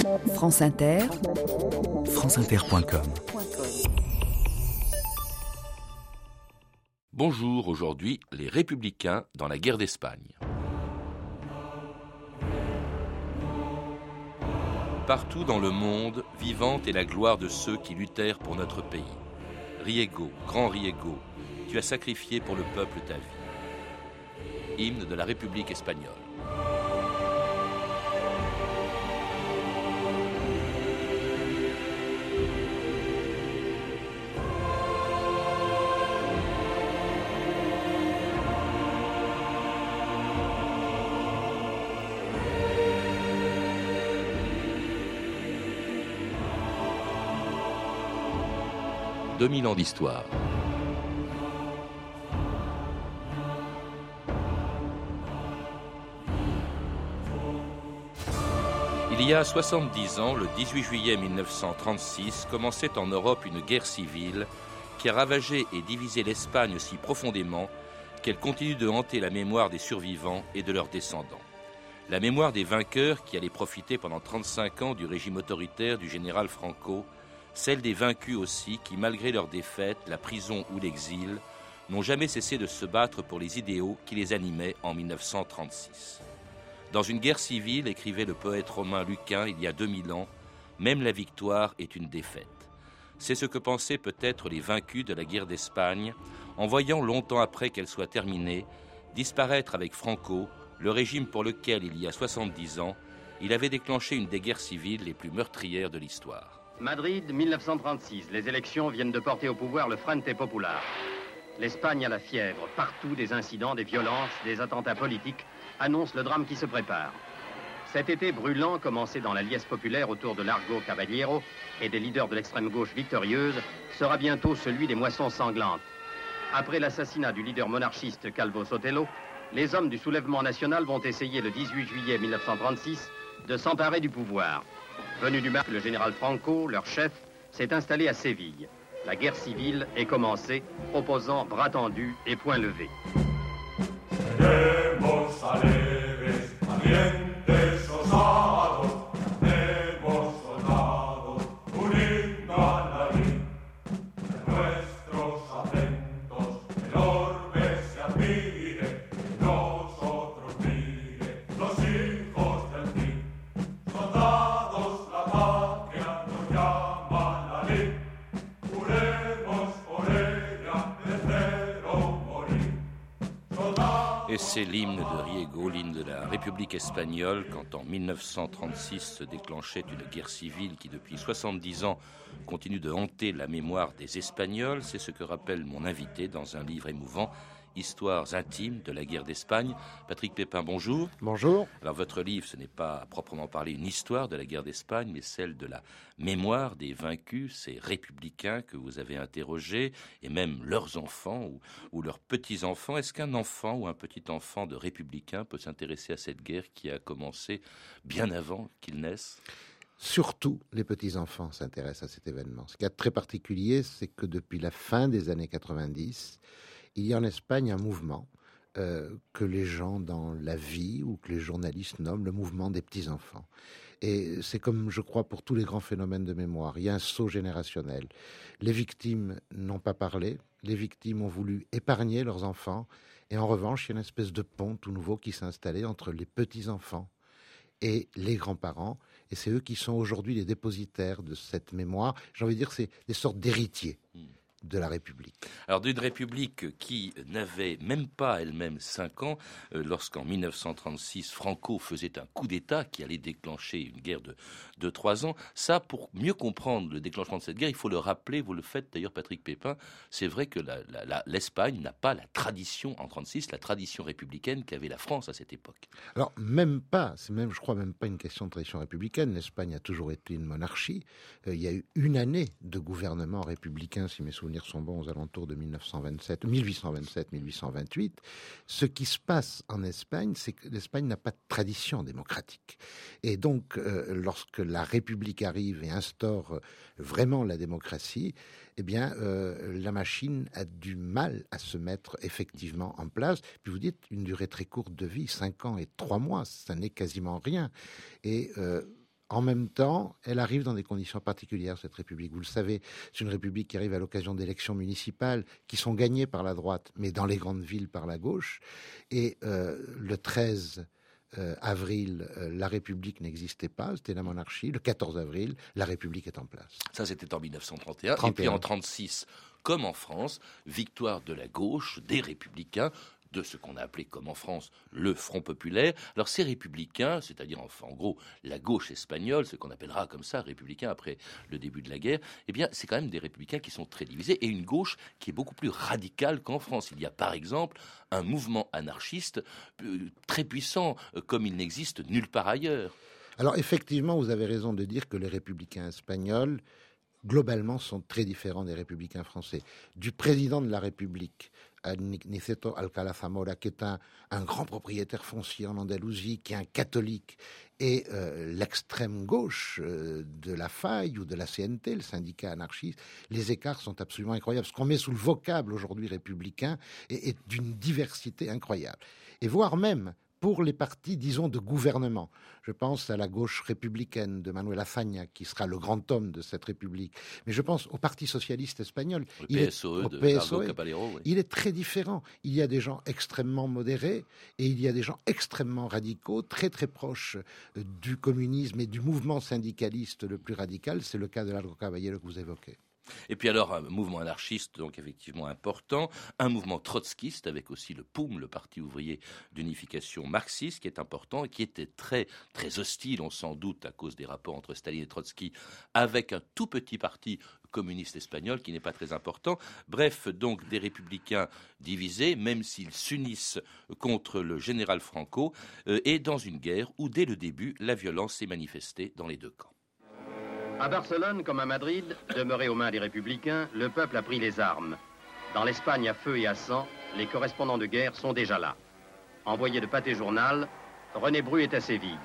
France Inter, franceinter.com Bonjour, aujourd'hui, les républicains dans la guerre d'Espagne. Partout dans le monde, vivante est la gloire de ceux qui luttèrent pour notre pays. Riego, grand Riego, tu as sacrifié pour le peuple ta vie. Hymne de la République espagnole. 2000 ans d'histoire. Il y a 70 ans, le 18 juillet 1936, commençait en Europe une guerre civile qui a ravagé et divisé l'Espagne si profondément qu'elle continue de hanter la mémoire des survivants et de leurs descendants. La mémoire des vainqueurs qui allaient profiter pendant 35 ans du régime autoritaire du général Franco celle des vaincus aussi qui, malgré leur défaite, la prison ou l'exil, n'ont jamais cessé de se battre pour les idéaux qui les animaient en 1936. Dans une guerre civile, écrivait le poète romain Lucain il y a 2000 ans, même la victoire est une défaite. C'est ce que pensaient peut-être les vaincus de la guerre d'Espagne, en voyant longtemps après qu'elle soit terminée, disparaître avec Franco le régime pour lequel, il y a 70 ans, il avait déclenché une des guerres civiles les plus meurtrières de l'histoire. Madrid, 1936. Les élections viennent de porter au pouvoir le Frente Popular. L'Espagne a la fièvre. Partout, des incidents, des violences, des attentats politiques annoncent le drame qui se prépare. Cet été brûlant, commencé dans la liesse populaire autour de Largo Caballero et des leaders de l'extrême gauche victorieuse, sera bientôt celui des moissons sanglantes. Après l'assassinat du leader monarchiste Calvo Sotelo, les hommes du soulèvement national vont essayer le 18 juillet 1936 de s'emparer du pouvoir. Venu du Mac, le général Franco, leur chef, s'est installé à Séville. La guerre civile est commencée, opposant bras tendus et poings levés. C'est l'hymne de Riego, l'hymne de la République espagnole, quand en 1936 se déclenchait une guerre civile qui depuis 70 ans continue de hanter la mémoire des Espagnols. C'est ce que rappelle mon invité dans un livre émouvant Histoires intimes de la guerre d'Espagne. Patrick Pépin, bonjour. Bonjour. Alors votre livre, ce n'est pas à proprement parler une histoire de la guerre d'Espagne, mais celle de la mémoire des vaincus, ces républicains que vous avez interrogés, et même leurs enfants ou, ou leurs petits-enfants. Est-ce qu'un enfant ou un petit-enfant de républicain peut s'intéresser à cette guerre qui a commencé bien avant qu'il naisse? Surtout, les petits-enfants s'intéressent à cet événement. Ce qui est très particulier, c'est que depuis la fin des années 90, il y a en Espagne un mouvement euh, que les gens dans la vie ou que les journalistes nomment le mouvement des petits-enfants. Et c'est comme, je crois, pour tous les grands phénomènes de mémoire. Il y a un saut générationnel. Les victimes n'ont pas parlé. Les victimes ont voulu épargner leurs enfants. Et en revanche, il y a une espèce de pont tout nouveau qui s'est installé entre les petits-enfants et les grands-parents. Et c'est eux qui sont aujourd'hui les dépositaires de cette mémoire. J'ai envie de dire, c'est des sortes d'héritiers. Hmm de la République. Alors d'une République qui n'avait même pas elle-même cinq ans, euh, lorsqu'en 1936 Franco faisait un coup d'État qui allait déclencher une guerre de, de trois ans. Ça, pour mieux comprendre le déclenchement de cette guerre, il faut le rappeler, vous le faites d'ailleurs Patrick Pépin, c'est vrai que l'Espagne n'a pas la tradition en 36, la tradition républicaine qu'avait la France à cette époque. Alors même pas, c'est même, je crois même pas une question de tradition républicaine. L'Espagne a toujours été une monarchie. Euh, il y a eu une année de gouvernement républicain, si mes souvenirs sont bons aux alentours de 1927, 1827-1828. Ce qui se passe en Espagne, c'est que l'Espagne n'a pas de tradition démocratique. Et donc, euh, lorsque la République arrive et instaure euh, vraiment la démocratie, eh bien, euh, la machine a du mal à se mettre effectivement en place. Puis vous dites une durée très courte de vie, 5 ans et 3 mois, ça n'est quasiment rien. En même temps, elle arrive dans des conditions particulières, cette République. Vous le savez, c'est une République qui arrive à l'occasion d'élections municipales qui sont gagnées par la droite, mais dans les grandes villes par la gauche. Et euh, le 13 euh, avril, euh, la République n'existait pas, c'était la monarchie. Le 14 avril, la République est en place. Ça, c'était en 1931. Et puis en 1936, comme en France, victoire de la gauche, des républicains, de ce qu'on a appelé, comme en France, le Front populaire. Alors ces républicains, c'est-à-dire en, gros la gauche espagnole, ce qu'on appellera comme ça républicains après le début de la guerre, eh bien c'est quand même des républicains qui sont très divisés et une gauche qui est beaucoup plus radicale qu'en France. Il y a par exemple un mouvement anarchiste euh, très puissant, euh, comme il n'existe nulle part ailleurs. Alors effectivement, vous avez raison de dire que les républicains espagnols globalement sont très différents des républicains français. Du président de la République Niceto Alcalá Zamora, qui est un, grand propriétaire foncier en Andalousie, qui est un catholique, et euh, l'extrême gauche euh, de la faille ou de la CNT, le syndicat anarchiste, les écarts sont absolument incroyables. Ce qu'on met sous le vocable aujourd'hui républicain est d'une diversité incroyable. Et voire même pour les partis, disons, de gouvernement. Je pense à la gauche républicaine de Manuel Azaña, qui sera le grand homme de cette République. Mais je pense au Parti socialiste espagnol. Le il PSOE est, de PSOE, Il est très différent. Il y a des gens extrêmement modérés et il y a des gens extrêmement radicaux, très très proches euh, du communisme et du mouvement syndicaliste le plus radical. C'est le cas de Largo Caballero que vous évoquez. Et puis alors un mouvement anarchiste, donc effectivement important, un mouvement trotskiste avec aussi le POUM, le Parti ouvrier d'unification marxiste, qui est important et qui était très très hostile, on s'en doute à cause des rapports entre Staline et Trotsky, avec un tout petit parti communiste espagnol qui n'est pas très important. Bref, donc des républicains divisés, même s'ils s'unissent contre le général Franco, euh, et dans une guerre où dès le début la violence s'est manifestée dans les deux camps. À Barcelone, comme à Madrid, demeuré aux mains des républicains, le peuple a pris les armes. Dans l'Espagne à feu et à sang, les correspondants de guerre sont déjà là. Envoyé de Pâté Journal, René Bru est à Séville.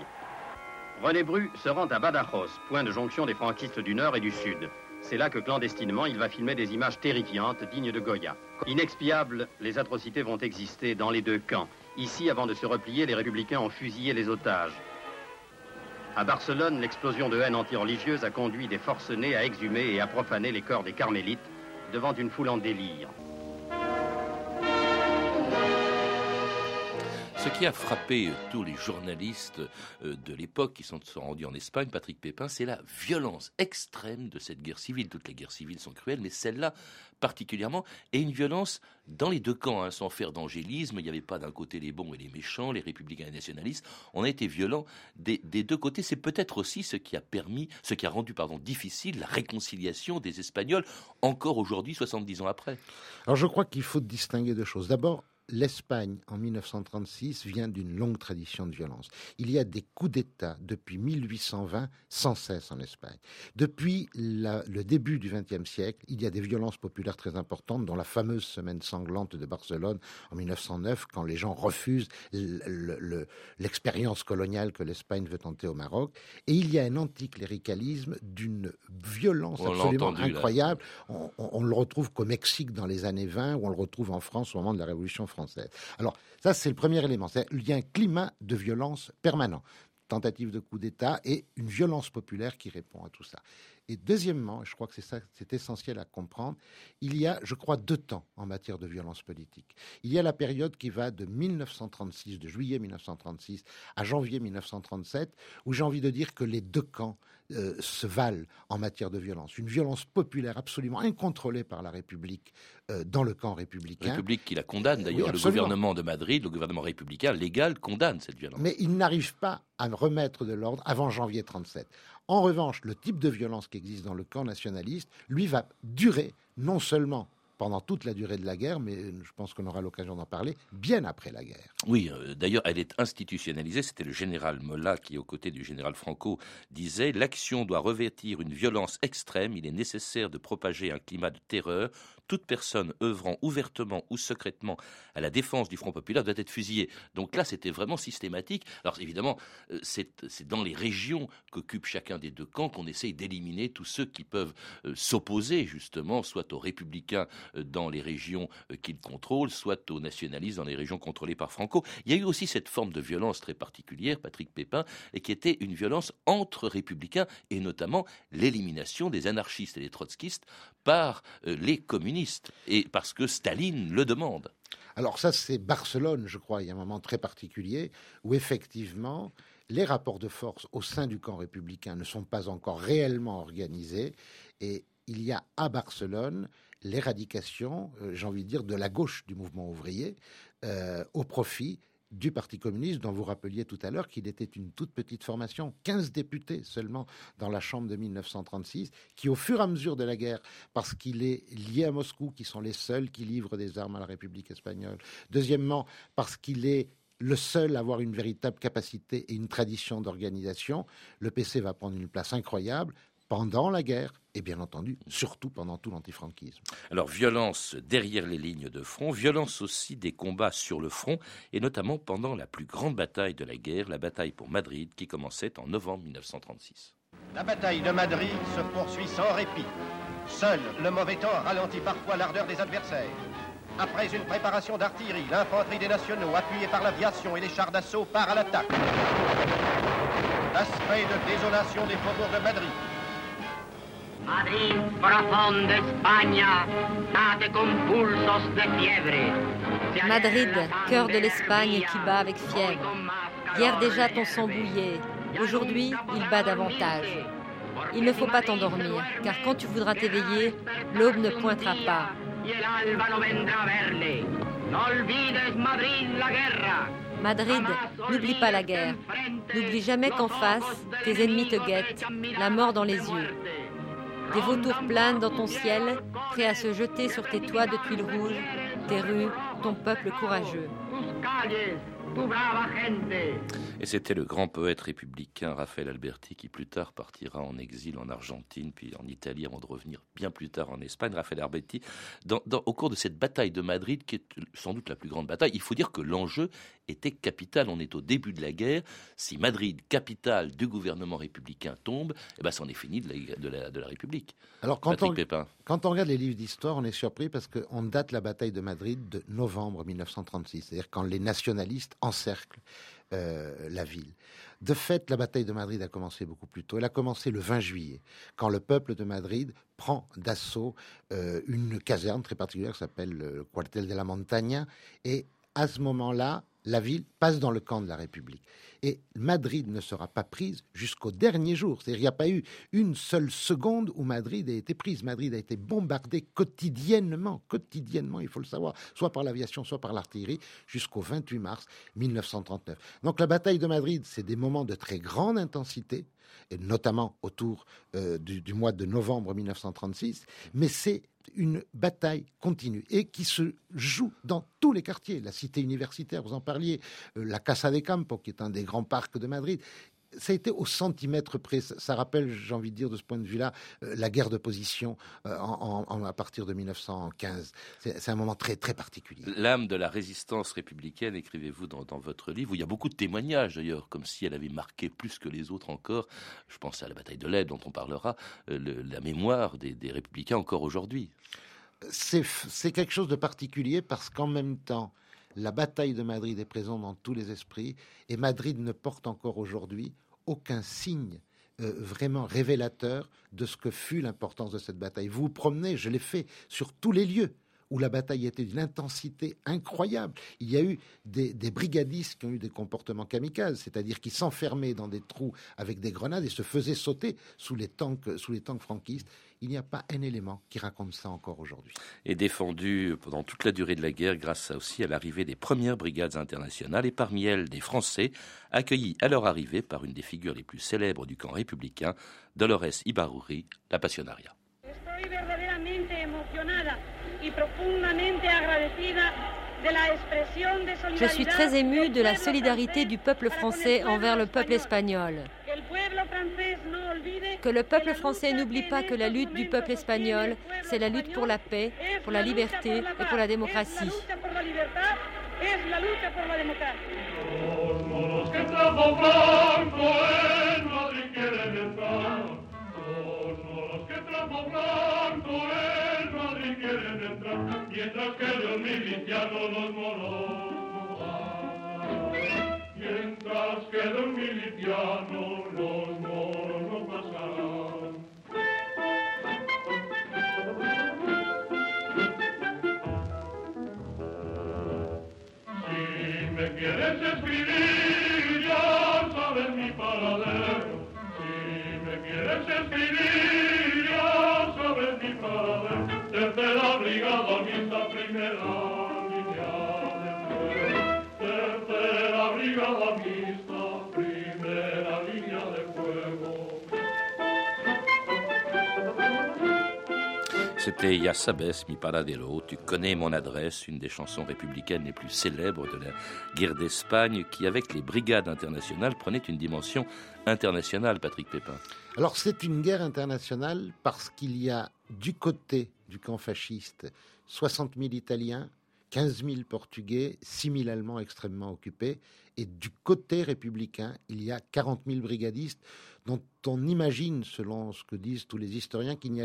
René Bru se rend à Badajoz, point de jonction des franquistes du Nord et du Sud. C'est là que clandestinement, il va filmer des images terrifiantes dignes de Goya. Inexpiables, les atrocités vont exister dans les deux camps. Ici, avant de se replier, les républicains ont fusillé les otages. À Barcelone, l'explosion de haine anti-religieuse a conduit des forcenés à exhumer et à profaner les corps des carmélites devant une foule en délire. Ce qui a frappé tous les journalistes euh, de l'époque qui sont, rendus en Espagne, Patrick Pépin, c'est la violence extrême de cette guerre civile. Toutes les guerres civiles sont cruelles, mais celle-là particulièrement, et une violence dans les deux camps, hein, sans faire d'angélisme. Il n'y avait pas d'un côté les bons et les méchants, les républicains et les nationalistes. On a été violents des, deux côtés. C'est peut-être aussi ce qui a permis, ce qui a rendu pardon, difficile la réconciliation des Espagnols, encore aujourd'hui, 70 ans après. Alors je crois qu'il faut distinguer deux choses. D'abord, l'Espagne, en 1936, vient d'une longue tradition de violence. Il y a des coups d'État depuis 1820 sans cesse en Espagne. Depuis le début du XXe siècle, il y a des violences populaires très importantes, dont la fameuse semaine sanglante de Barcelone en 1909, quand les gens refusent l'expérience coloniale que l'Espagne veut tenter au Maroc. Et il y a un anticléricalisme d'une violence absolument incroyable. On, on, le retrouve qu'au Mexique dans les années 20, ou on le retrouve en France au moment de la Révolution française Alors, ça, c'est le premier élément. Il y a un climat de violence permanent. Tentative de coup d'État et une violence populaire qui répond à tout ça. Et deuxièmement, je crois que c'est ça, c'est essentiel à comprendre, il y a, je crois, deux temps en matière de violence politique. Il y a la période qui va de 1936, de juillet 1936 à janvier 1937, où j'ai envie de dire que les deux camps euh, se valent en matière de violence. Une violence populaire absolument incontrôlée par la République euh, dans le camp républicain. République qui la condamne d'ailleurs. le gouvernement de Madrid, le gouvernement républicain légal condamne cette violence. Mais il n'arrive pas à remettre de l'ordre avant janvier 37. En revanche, le type de violence qui existe dans le camp nationaliste, lui, va durer non seulement pendant toute la durée de la guerre, mais je pense qu'on aura l'occasion d'en parler bien après la guerre. Oui, euh, d'ailleurs, elle est institutionnalisée. C'était le général Molla qui, aux côtés du général Franco, disait L'action doit revêtir une violence extrême. Il est nécessaire de propager un climat de terreur. Toute personne œuvrant ouvertement ou secrètement à la défense du Front populaire doit être fusillée. Donc là, c'était vraiment systématique. Alors évidemment, euh, c'est dans les régions qu'occupe chacun des deux camps qu'on essaye d'éliminer tous ceux qui peuvent euh, s'opposer justement, soit aux républicains dans les régions qu'il contrôle, soit aux nationalistes dans les régions contrôlées par Franco. Il y a eu aussi cette forme de violence très particulière, Patrick Pépin, et qui était une violence entre républicains et notamment l'élimination des anarchistes et des trotskistes par les communistes et parce que Staline le demande. Alors ça, c'est Barcelone, je crois. Il y a un moment très particulier où effectivement, les rapports de force au sein du camp républicain ne sont pas encore réellement organisés. Et il y a à Barcelone l'éradication, euh, j'ai envie de dire, de la gauche du mouvement ouvrier euh, au profit du Parti communiste, dont vous rappeliez tout à l'heure qu'il était une toute petite formation, 15 députés seulement dans la Chambre de 1936, qui au fur et à mesure de la guerre, parce qu'il est lié à Moscou, qui sont les seuls qui livrent des armes à la République espagnole, deuxièmement, parce qu'il est le seul à avoir une véritable capacité et une tradition d'organisation, le PC va prendre une place incroyable pendant la guerre et bien entendu, surtout pendant tout l'antifranquisme. Alors, violence derrière les lignes de front, violence aussi des combats sur le front, et notamment pendant la plus grande bataille de la guerre, la bataille pour Madrid, qui commençait en novembre 1936. La bataille de Madrid se poursuit sans répit. Seul le mauvais temps ralentit parfois l'ardeur des adversaires. Après une préparation d'artillerie, l'infanterie des nationaux, appuyée par l'aviation et les chars d'assaut, part à l'attaque. Aspect de désolation des faubourgs de Madrid, Madrid, profonde España, date pulsos de fiebre. Madrid, cœur de l'Espagne qui bat avec fièvre. Hier déjà ton sang bouillait, aujourd'hui il bat davantage. Il ne faut pas t'endormir, car quand tu voudras t'éveiller, l'aube ne pointera pas. Madrid, n'oublie pas la guerre. N'oublie jamais qu'en face, tes ennemis te guettent, la mort dans les yeux. Des vautours planent dans ton ciel, prêts à se jeter sur tes toits de tuiles rouges, tes rues, ton peuple courageux. Et c'était le grand poète républicain Raphaël Alberti qui plus tard partira en exil en Argentine, puis en Italie, avant de revenir bien plus tard en Espagne. Raphaël Alberti, au cours de cette bataille de Madrid, qui est sans doute la plus grande bataille, il faut dire que l'enjeu était capital. On est au début de la guerre. Si Madrid, capitale du gouvernement républicain, tombe, eh ben, c'en est fini de la, de la, République. Alors, quand on, quand on regarde les livres d'histoire, on est surpris parce qu'on date la bataille de Madrid de novembre 1936, c'est-à-dire quand les nationalistes encerclent euh, la ville. De fait, la bataille de Madrid a commencé beaucoup plus tôt. Elle a commencé le 20 juillet, quand le peuple de Madrid prend d'assaut euh, une caserne très particulière qui s'appelle le Cuartel de la Montaña. Et à ce moment-là, la ville passe dans le camp de la République. Et Madrid ne sera pas prise jusqu'au dernier jour. C'est-à-dire qu'il n'y a pas eu une seule seconde où Madrid a été prise. Madrid a été bombardée quotidiennement, quotidiennement, il faut le savoir, soit par l'aviation, soit par l'artillerie, jusqu'au 28 mars 1939. Donc la bataille de Madrid, c'est des moments de très grande intensité, et notamment autour euh, du, mois de novembre 1936, mais c'est une bataille continue et qui se joue dans tous les quartiers. La cité universitaire, vous en parliez, euh, la Casa de Campo, qui est un des grands parcs de Madrid, ça a été au centimètre près. Ça, rappelle, j'ai envie de dire, de ce point de vue-là, euh, la guerre de position euh, à partir de 1915. C'est un moment très, très particulier. L'âme de la résistance républicaine, écrivez-vous dans, votre livre, où il y a beaucoup de témoignages d'ailleurs, comme si elle avait marqué plus que les autres encore. Je pense à la bataille de l'Aide, dont on parlera, euh, la mémoire des, des républicains encore aujourd'hui. C'est quelque chose de particulier parce qu'en même temps, la bataille de Madrid est présente dans tous les esprits et Madrid ne porte encore aujourd'hui aucun signe euh, vraiment révélateur de ce que fut l'importance de cette bataille. Vous vous promenez, je l'ai fait, sur tous les lieux où la bataille était d'une intensité incroyable. Il y a eu des, brigadistes qui ont eu des comportements kamikazes, c'est-à-dire qui s'enfermaient dans des trous avec des grenades et se faisaient sauter sous les tanks, sous les tanks franquistes. Il n'y a pas un élément qui raconte ça encore aujourd'hui. Et défendu pendant toute la durée de la guerre grâce aussi à l'arrivée des premières brigades internationales et parmi elles des Français, accueillis à leur arrivée par une des figures les plus célèbres du camp républicain, Dolores Ibaruri, la Passionaria. Je suis très émue de la solidarité du peuple français envers le peuple espagnol. Que le peuple français n'oublie pas que la lutte du peuple espagnol, c'est la lutte pour la paix, pour la liberté et pour la démocratie. Entrar, mientras que los milicianos los moros Mientras que los milicianos los moros no pasarán. Si me quieres escribir, ya sabes mi paradero. Si me quieres escribir, mi paradero. Tercera brigada, misa primera línea de fuego. Tercera brigada, mixta, primera línea de fuego. C'était Ya sabes mi paradero, tu connais mon adresse, une des chansons républicaines les plus célèbres de la guerre d'Espagne, qui avec les brigades internationales prenait une dimension internationale, Patrick Pépin. Alors c'est une guerre internationale parce qu'il y a du côté du camp fasciste 60 000 Italiens, 15 000 Portugais, 6 000 Allemands extrêmement occupés, et du côté républicain, il y a 40 000 brigadistes dont on imagine, selon ce que disent tous les historiens, qu'il n'y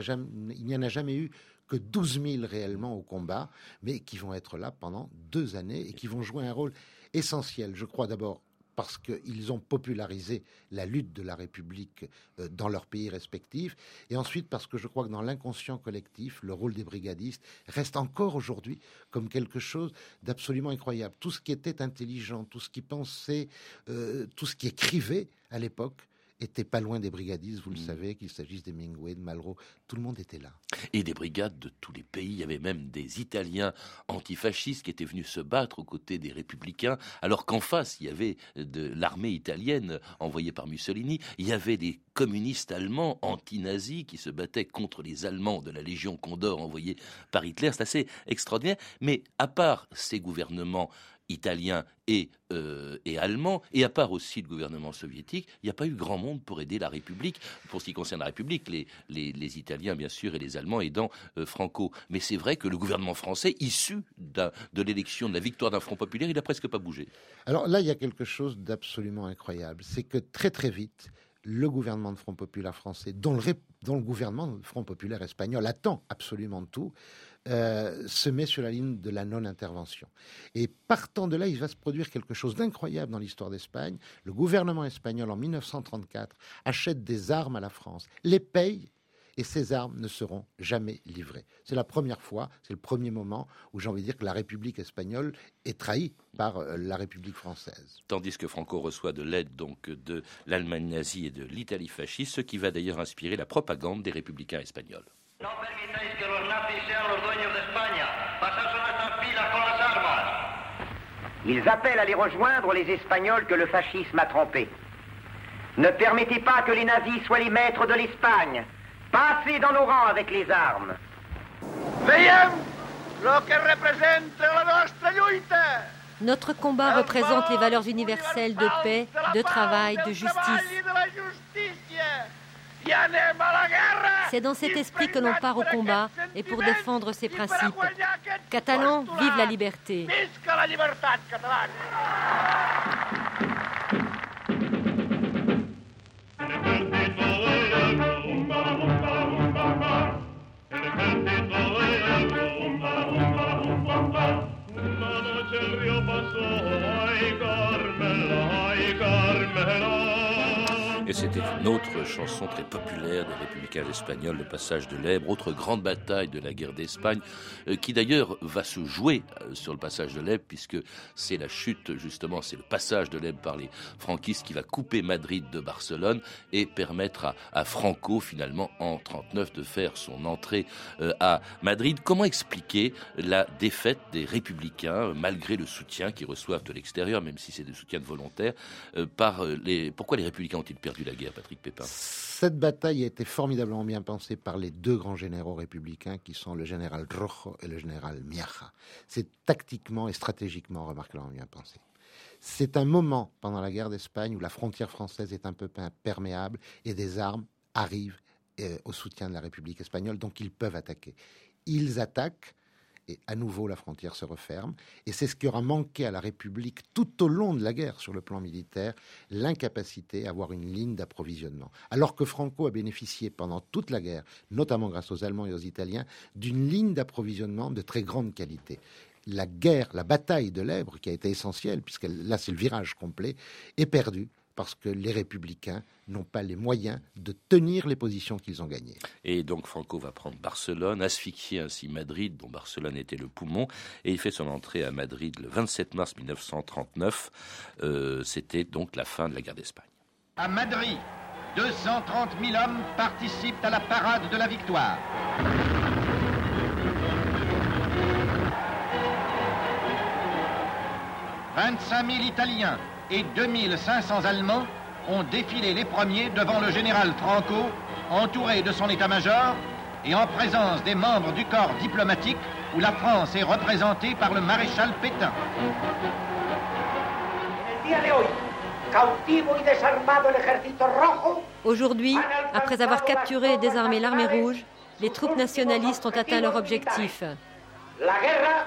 en a jamais eu que 12 000 réellement au combat, mais qui vont être là pendant deux années et qui vont jouer un rôle essentiel. Je crois d'abord parce qu'ils ont popularisé la lutte de la République euh, dans leurs pays respectifs, et ensuite parce que je crois que dans l'inconscient collectif, le rôle des brigadistes reste encore aujourd'hui comme quelque chose d'absolument incroyable. Tout ce qui était intelligent, tout ce qui pensait, euh, tout ce qui écrivait à l'époque était pas loin des brigadistes, vous le Mm. savez, qu'il s'agisse des Mingway, de Malraux, tout le monde était là. Et des brigades de tous les pays. Il y avait même des Italiens antifascistes qui étaient venus se battre aux côtés des républicains, alors qu'en face, il y avait de l'armée italienne envoyée par Mussolini. Il y avait des communistes allemands anti-nazis qui se battaient contre les Allemands de la Légion Condor envoyée par Hitler. C'est assez extraordinaire. Mais à part ces gouvernements italiens et, euh, et allemands, et à part aussi le gouvernement soviétique, il n'y a pas eu grand monde pour aider la République. Pour ce qui concerne la République, les, les, les Italiens, bien sûr, et les Allemands aidant euh, Franco. Mais c'est vrai que le gouvernement français, issu de l'élection, de la victoire d'un Front populaire, il n'a presque pas bougé. Alors là, il y a quelque chose d'absolument incroyable. C'est que très très vite, le gouvernement de Front Populaire français, dont le, dont le gouvernement de Front Populaire espagnol attend absolument tout, euh, se met sur la ligne de la non-intervention. Et partant de là, il va se produire quelque chose d'incroyable dans l'histoire d'Espagne. Le gouvernement espagnol, en 1934, achète des armes à la France, les paye et ces armes ne seront jamais livrées. C'est la première fois, c'est le premier moment où j'ai envie de dire que la République espagnole est trahie par euh, la République française. Tandis que Franco reçoit de l'aide donc de l'Allemagne nazie et de l'Italie fasciste, ce qui va d'ailleurs inspirer la propagande des républicains espagnols. No Ils appellent à les rejoindre les Espagnols que le fascisme a trompés. Ne permettez pas que les nazis soient les maîtres de l'Espagne. Passez dans nos rangs avec les armes. Veiem lo que representa la nostra lluita. Notre combat représente les valeurs universelles de paix, de travail, de justice. C'est dans cet esprit que l'on part au combat et pour défendre ses principes. Catalans, vive la liberté. C'était une autre chanson très populaire des républicains espagnols, le passage de l'Èbre, autre grande bataille de la guerre d'Espagne, euh, qui d'ailleurs va se jouer euh, sur le passage de l'Èbre, puisque c'est la chute, justement, c'est le passage de l'Èbre par les franquistes qui va couper Madrid de Barcelone et permettre à, Franco, finalement, en 39, de faire son entrée euh, à Madrid. Comment expliquer la défaite des républicains, malgré le soutien qu'ils reçoivent de l'extérieur, même si c'est des soutiens volontaires, par les... Pourquoi les républicains ont-ils perdu la guerre, Patrick Pépin Cette bataille a été formidablement bien pensée par les deux grands généraux républicains qui sont le général Rojo et le général Miaja. C'est tactiquement et stratégiquement remarquablement bien pensé. C'est un moment pendant la guerre d'Espagne où la frontière française est un peu perméable et des armes arrivent euh, au soutien de la République espagnole, donc ils peuvent attaquer. Ils attaquent et à nouveau la frontière se referme. Et c'est ce qui aura manqué à la République tout au long de la guerre sur le plan militaire, l'incapacité à avoir une ligne d'approvisionnement. Alors que Franco a bénéficié pendant toute la guerre, notamment grâce aux Allemands et aux Italiens, d'une ligne d'approvisionnement de très grande qualité la guerre, la bataille de l'Èbre, qui a été essentielle, puisque là c'est le virage complet, est perdue parce que les républicains n'ont pas les moyens de tenir les positions qu'ils ont gagnées. Et donc Franco va prendre Barcelone, asphyxier ainsi Madrid, dont Barcelone était le poumon, et il fait son entrée à Madrid le 27 mars 1939. Euh, c'était donc la fin de la guerre d'Espagne. À Madrid, 230 000 hommes participent à la parade de la victoire. 25 000 Italiens et 2500 Allemands ont défilé les premiers devant le général Franco, entouré de son état-major et en présence des membres du corps diplomatique où la France est représentée par le maréchal Pétain. Aujourd'hui, après avoir capturé et désarmé l'armée rouge, les troupes nationalistes ont atteint leur objectif. La guerre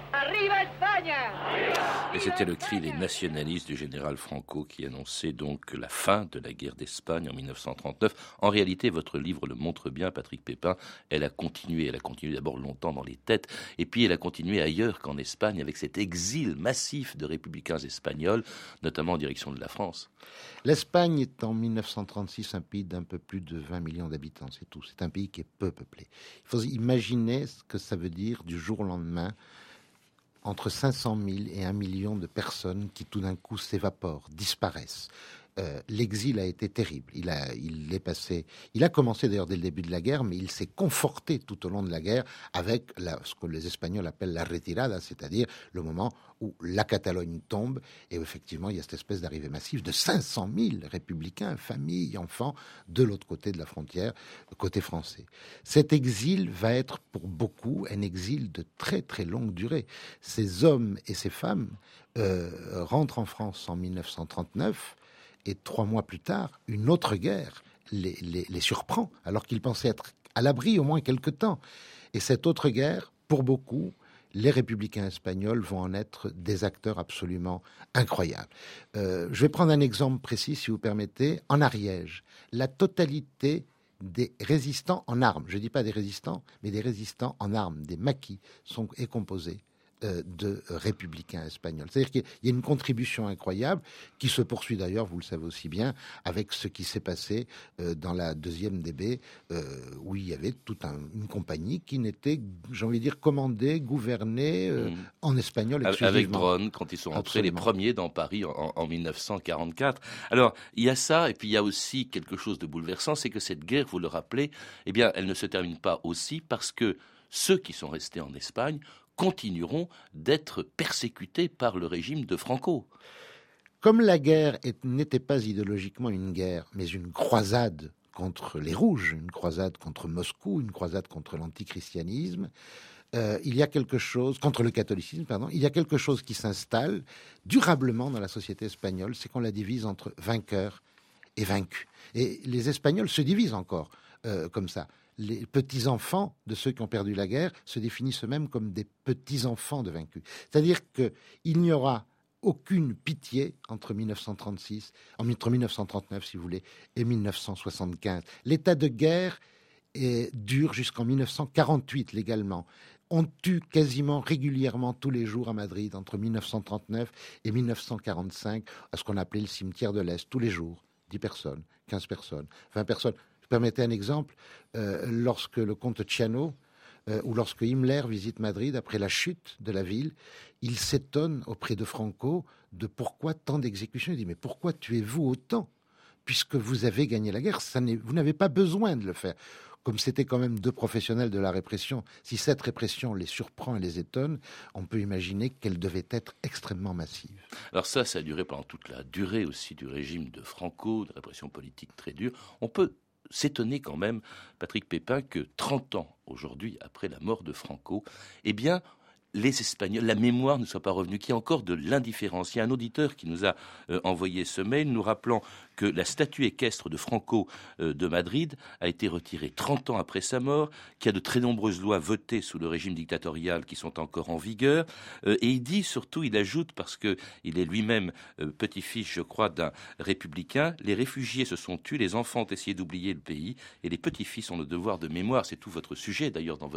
Et c'était le cri des nationalistes du général Franco qui annonçait donc la fin de la guerre d'Espagne en 1939. En réalité, votre livre le montre bien, Patrick Pépin. Elle a continué. Elle a continué d'abord longtemps dans les têtes, et puis elle a continué ailleurs qu'en Espagne avec cet exil massif de républicains espagnols, notamment en direction de la France. L'Espagne est en 1936 un pays d'un peu plus de 20 millions d'habitants, c'est tout. C'est un pays qui est peu peuplé. Il faut imaginer ce que ça veut dire du jour au lendemain entre 500 000 et 1 million de personnes qui tout d'un coup s'évaporent, disparaissent. Euh, l'exil a été terrible. Il a, il est passé. Il a commencé d'ailleurs dès le début de la guerre, mais il s'est conforté tout au long de la guerre avec ce que les Espagnols appellent la retirada, c'est-à-dire le moment où la Catalogne tombe et effectivement il y a cette espèce d'arrivée massive de 500 000 républicains, familles, enfants de l'autre côté de la frontière, côté français. Cet exil va être pour beaucoup un exil de très très longue durée. Ces hommes et ces femmes euh, rentrent en France en 1939 et trois mois plus tard, une autre guerre les, les, surprend, alors qu'ils pensaient être à l'abri au moins quelque temps. Et cette autre guerre, pour beaucoup, les républicains espagnols vont en être des acteurs absolument incroyables. Euh, je vais prendre un exemple précis, si vous permettez. En Ariège, la totalité des résistants en armes, je ne dis pas des résistants, mais des résistants en armes, des maquis, sont, est composée de républicains espagnols. C'est-à-dire qu'il y a une contribution incroyable qui se poursuit d'ailleurs, vous le savez aussi bien, avec ce qui s'est passé euh, dans la deuxième DB, euh, où il y avait toute une compagnie qui n'était, j'ai envie de dire, commandée, gouvernée mmh. en espagnol exclusivement. Avec Drone, quand ils sont entrés les premiers dans Paris en, en 1944. Alors, il y a ça, et puis il y a aussi quelque chose de bouleversant, c'est que cette guerre, vous le rappelez, eh bien, elle ne se termine pas aussi parce que ceux qui sont restés en Espagne continueront d'être persécutés par le régime de Franco. Comme la guerre n'était pas idéologiquement une guerre, mais une croisade contre les Rouges, une croisade contre Moscou, une croisade contre l'antichristianisme, euh, il y a quelque chose, contre le catholicisme, il y a quelque chose qui s'installe durablement dans la société espagnole, c'est qu'on la divise entre vainqueurs et vaincus. Et les Espagnols se divisent encore euh, comme ça les petits-enfants de ceux qui ont perdu la guerre se définissent eux-mêmes comme des petits-enfants de vaincus. C'est-à-dire qu'il n'y aura aucune pitié entre 1936, entre 1939 si vous voulez, et 1975. L'état de guerre est, dure jusqu'en 1948 légalement. On tue quasiment régulièrement tous les jours à Madrid entre 1939 et 1945 à ce qu'on appelait le cimetière de l'Est, tous les jours. 10 personnes, 15 personnes, 20 personnes. Permettez un exemple. Euh, lorsque le comte Ciano euh, ou lorsque Himmler visite Madrid après la chute de la ville, il s'étonne auprès de Franco de pourquoi tant d'exécutions. Il dit mais pourquoi tuez-vous autant puisque vous avez gagné la guerre? Vous n'avez pas besoin de le faire. Comme c'était quand même deux professionnels de la répression, si cette répression les surprend et les étonne, on peut imaginer qu'elle devait être extrêmement massive. Alors ça, ça a duré pendant toute la durée aussi du régime de Franco, de répression politique très dure. On peut s'étonner quand même, Patrick Pépin, que 30 ans aujourd'hui, après la mort de Franco, eh bien, les Espagnols, la mémoire ne soit pas revenue, qu'il y a encore de l'indifférence. Il y a un auditeur qui nous a euh, envoyé ce mail nous rappelant que la statue équestre de Franco euh, de Madrid a été retirée 30 ans après sa mort, qu'il y a de très nombreuses lois votées sous le régime dictatorial qui sont encore en vigueur. Euh, et il dit surtout, il ajoute, parce qu'il est lui-même petit-fils, je crois, d'un républicain, les réfugiés se sont tués, les enfants ont essayé d'oublier le pays, et les petits-fils ont le devoir de mémoire. C'est tout votre sujet d'ailleurs dans,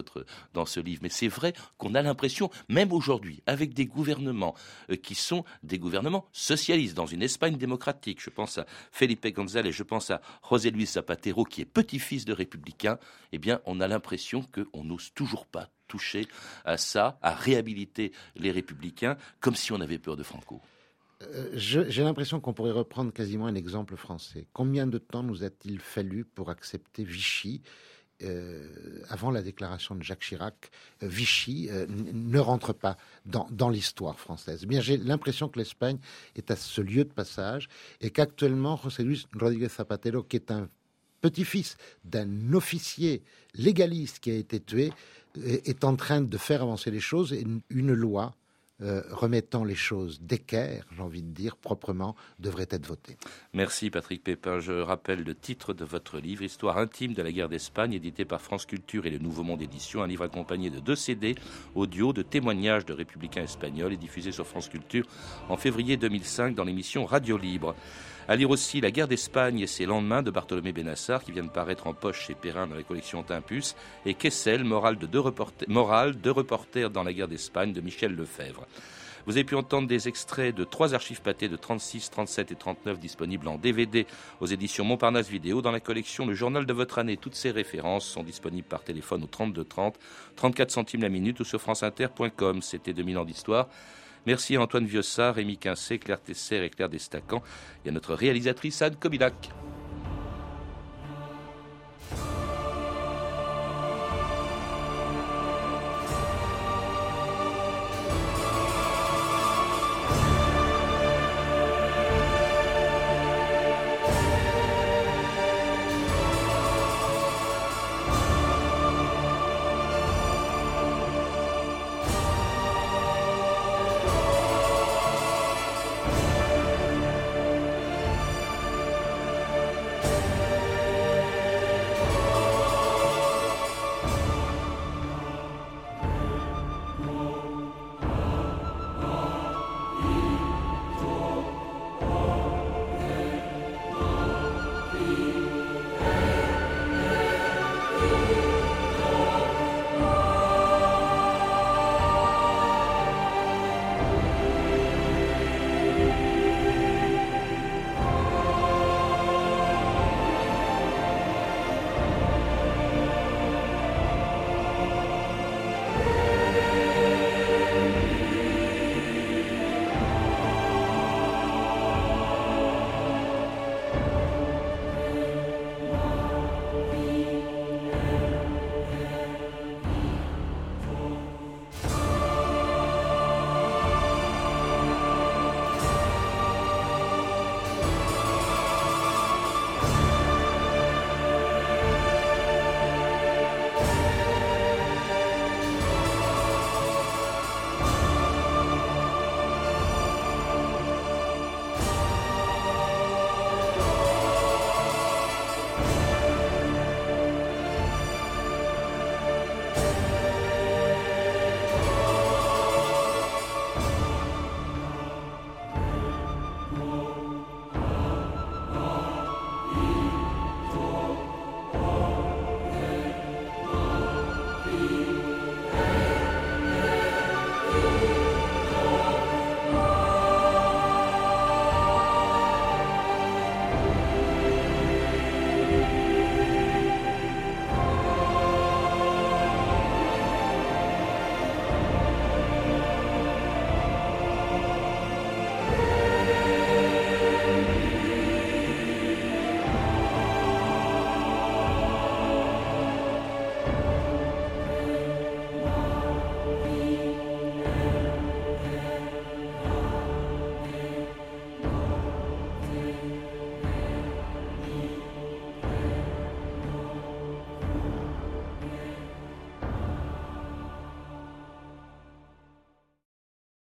dans ce livre. Mais c'est vrai qu'on a l'impression même aujourd'hui, avec des gouvernements euh, qui sont des gouvernements socialistes dans une Espagne démocratique. Je pense à Felipe González, je pense à José Luis Zapatero, qui est petit-fils de républicain. Eh bien, on a l'impression qu'on n'ose toujours pas toucher à ça, à réhabiliter les républicains, comme si on avait peur de Franco. Euh, j'ai l'impression qu'on pourrait reprendre quasiment un exemple français. Combien de temps nous a-t-il fallu pour accepter Vichy euh, avant la déclaration de Jacques Chirac, euh, Vichy euh, ne rentre pas dans, l'histoire française. Eh bien, j'ai l'impression que l'Espagne est à ce lieu de passage et qu'actuellement, José Luis Rodríguez Zapatero, qui est un petit-fils d'un officier légaliste qui a été tué, est en train de faire avancer les choses et une loi euh, remettant les choses d'équerre, j'ai envie de dire, proprement, devrait être voté. Merci Patrick Pépin. Je rappelle le titre de votre livre, Histoire intime de la guerre d'Espagne, édité par France Culture et le Nouveau Monde Édition, un livre accompagné de deux CD audio de témoignages de républicains espagnols et diffusé sur France Culture en février 2005 dans l'émission Radio Libre. À lire aussi La guerre d'Espagne et ses lendemains de Bartholomé Benassar, qui vient de paraître en poche chez Perrin dans la collection Timpus, et Kessel, morale de deux reporters, morale de reporters dans la guerre d'Espagne de Michel Lefebvre. Vous avez pu entendre des extraits de trois archives pâtées de 36, 37 et 39 disponibles en DVD aux éditions Montparnasse Vidéo dans la collection Le Journal de votre année. Toutes ces références sont disponibles par téléphone au 32 30, 34 centimes la minute ou sur franceinter.com. C'était 2000 ans d'histoire. Merci à Antoine Viossard, Rémi Quincé, Claire Tesser et Claire Destacan et à notre réalisatrice Anne Kobilac.